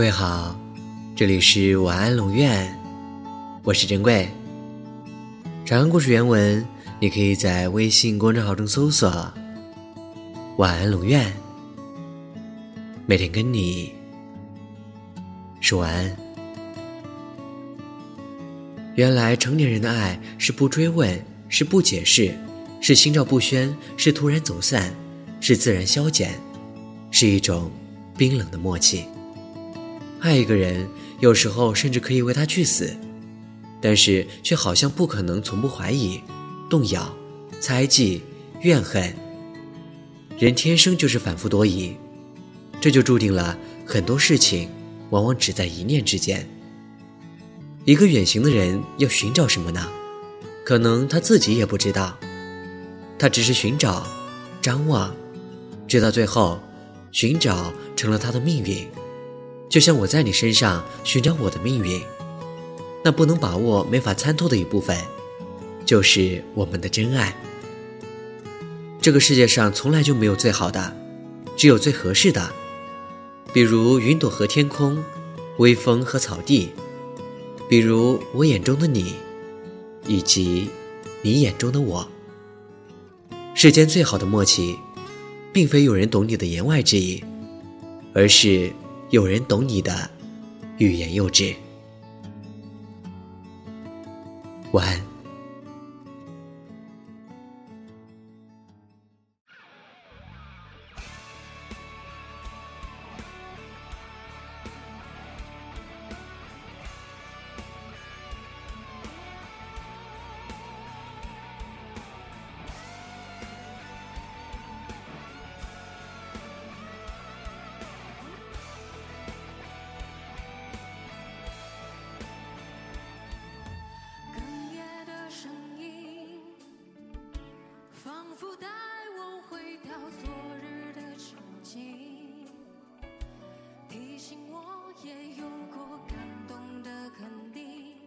各位好，这里是晚安龙院，我是珍贵。长故事原文，你可以在微信公众号中搜索“晚安龙院”，每天跟你说晚安。原来成年人的爱是不追问，是不解释，是心照不宣，是突然走散，是自然消减，是一种冰冷的默契。爱一个人，有时候甚至可以为他去死，但是却好像不可能从不怀疑、动摇、猜忌、怨恨。人天生就是反复多疑，这就注定了很多事情往往只在一念之间。一个远行的人要寻找什么呢？可能他自己也不知道，他只是寻找、张望，直到最后，寻找成了他的命运。就像我在你身上寻找我的命运，那不能把握、没法参透的一部分，就是我们的真爱。这个世界上从来就没有最好的，只有最合适的。比如云朵和天空，微风和草地，比如我眼中的你，以及你眼中的我。世间最好的默契，并非有人懂你的言外之意，而是。有人懂你的欲言又止。晚安。不带我回到昨日的场景，提醒我也有过感动的肯定，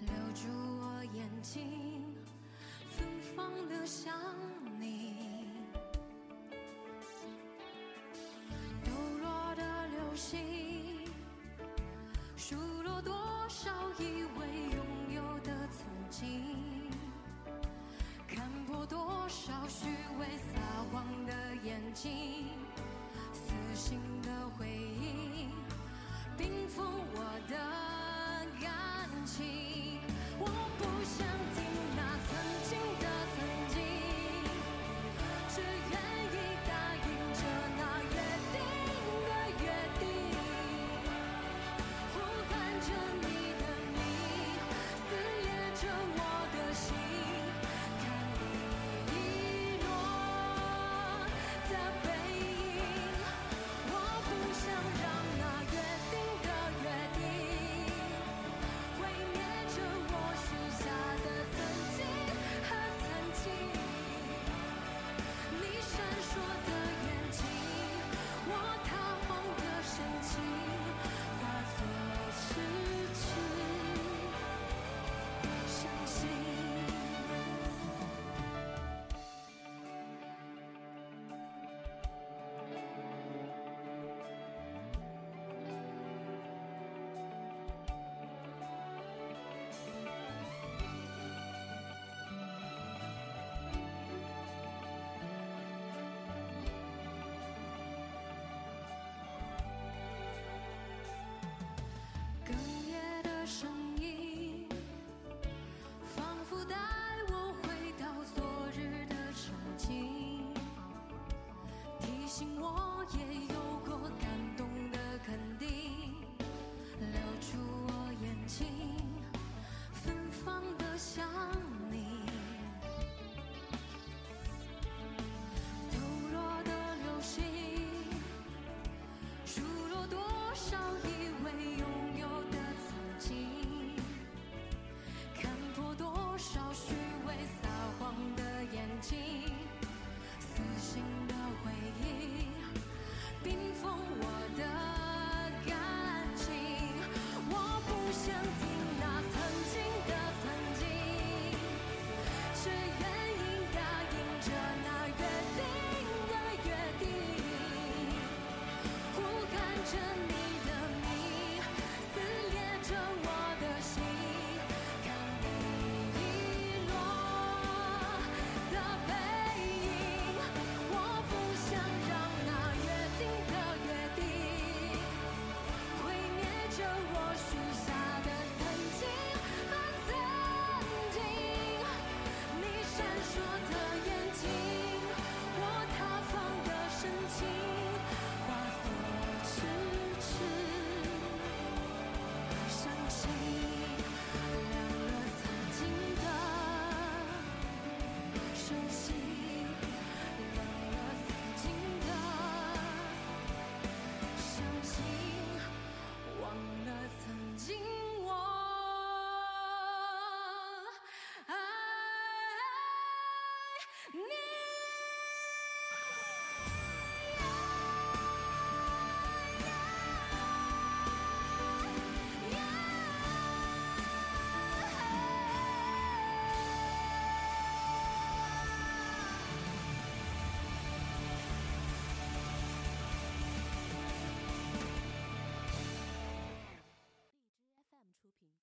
留住我眼睛，芬芳的想你。抖落的流星，数落多少以为拥有的曾经。看过多少虚伪撒谎的眼睛我想